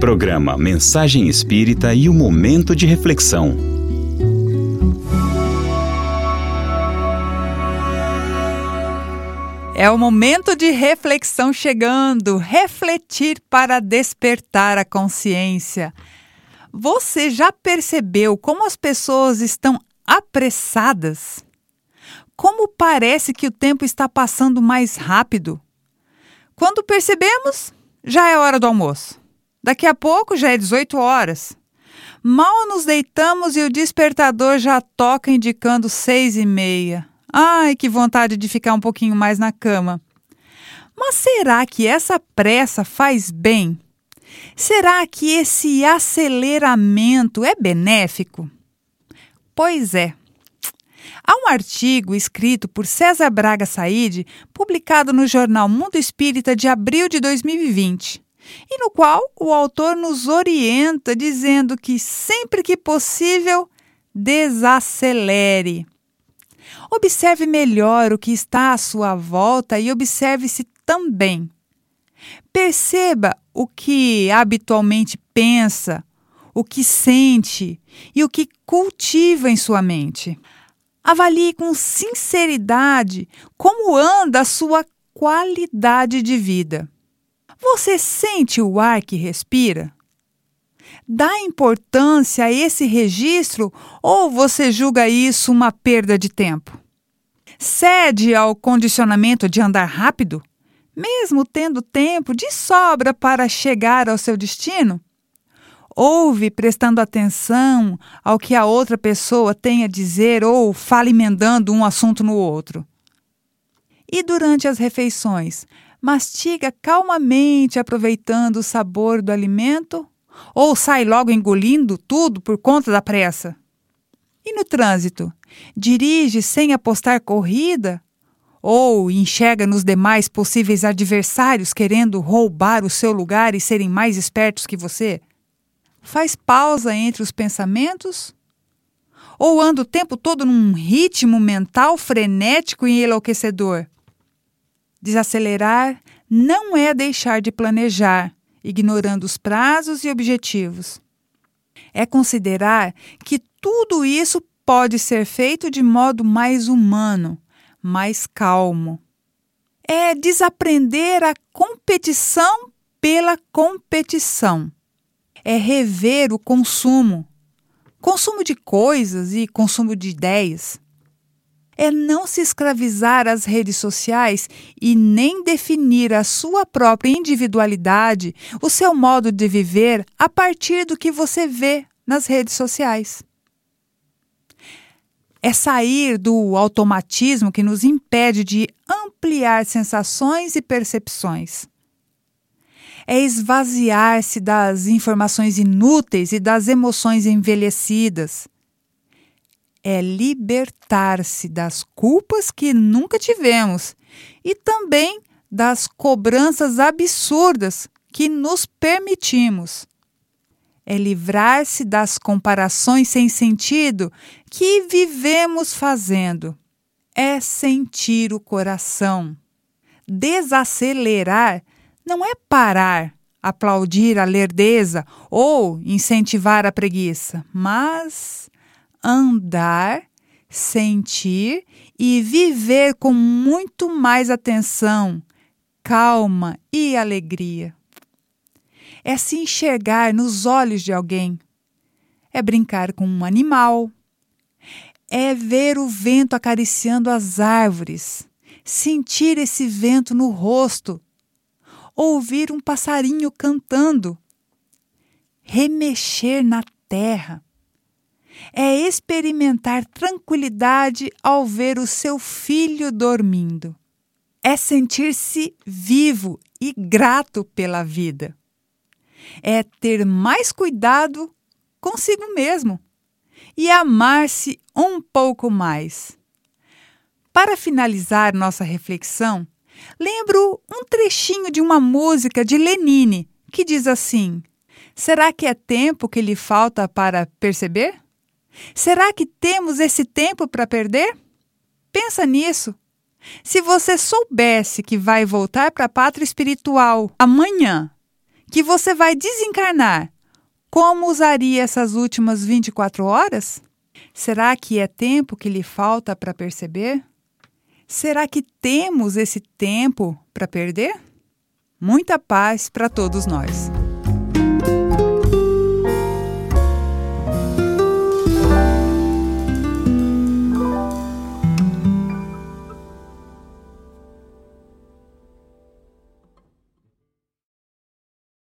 Programa Mensagem Espírita e o Momento de Reflexão. É o momento de reflexão chegando. Refletir para despertar a consciência. Você já percebeu como as pessoas estão apressadas? Como parece que o tempo está passando mais rápido? Quando percebemos, já é hora do almoço. Daqui a pouco já é 18 horas. Mal nos deitamos e o despertador já toca indicando seis e meia. Ai, que vontade de ficar um pouquinho mais na cama. Mas será que essa pressa faz bem? Será que esse aceleramento é benéfico? Pois é. Há um artigo escrito por César Braga Said, publicado no jornal Mundo Espírita de abril de 2020, e no qual o autor nos orienta dizendo que sempre que possível, desacelere. Observe melhor o que está à sua volta e observe-se também. Perceba o que habitualmente pensa, o que sente e o que cultiva em sua mente. Avalie com sinceridade como anda a sua qualidade de vida. Você sente o ar que respira? Dá importância a esse registro ou você julga isso uma perda de tempo? Cede ao condicionamento de andar rápido, mesmo tendo tempo de sobra para chegar ao seu destino? Ouve prestando atenção ao que a outra pessoa tem a dizer ou fala emendando um assunto no outro. E durante as refeições, mastiga calmamente aproveitando o sabor do alimento ou sai logo engolindo tudo por conta da pressa? E no trânsito, dirige sem apostar corrida ou enxerga nos demais possíveis adversários querendo roubar o seu lugar e serem mais espertos que você? Faz pausa entre os pensamentos? Ou anda o tempo todo num ritmo mental frenético e enlouquecedor? Desacelerar não é deixar de planejar, ignorando os prazos e objetivos. É considerar que tudo isso pode ser feito de modo mais humano, mais calmo. É desaprender a competição pela competição. É rever o consumo. Consumo de coisas e consumo de ideias é não se escravizar às redes sociais e nem definir a sua própria individualidade, o seu modo de viver a partir do que você vê nas redes sociais. É sair do automatismo que nos impede de ampliar sensações e percepções. É esvaziar-se das informações inúteis e das emoções envelhecidas é libertar-se das culpas que nunca tivemos e também das cobranças absurdas que nos permitimos. É livrar-se das comparações sem sentido que vivemos fazendo. É sentir o coração. Desacelerar não é parar, aplaudir a lerdeza ou incentivar a preguiça, mas andar, sentir e viver com muito mais atenção, calma e alegria. É se enxergar nos olhos de alguém. É brincar com um animal. É ver o vento acariciando as árvores, sentir esse vento no rosto, ouvir um passarinho cantando, remexer na terra é experimentar tranquilidade ao ver o seu filho dormindo. É sentir-se vivo e grato pela vida. É ter mais cuidado consigo mesmo e amar-se um pouco mais. Para finalizar nossa reflexão, lembro um trechinho de uma música de Lenine que diz assim: Será que é tempo que lhe falta para perceber? Será que temos esse tempo para perder? Pensa nisso. Se você soubesse que vai voltar para a pátria espiritual amanhã, que você vai desencarnar, como usaria essas últimas 24 horas? Será que é tempo que lhe falta para perceber? Será que temos esse tempo para perder? Muita paz para todos nós.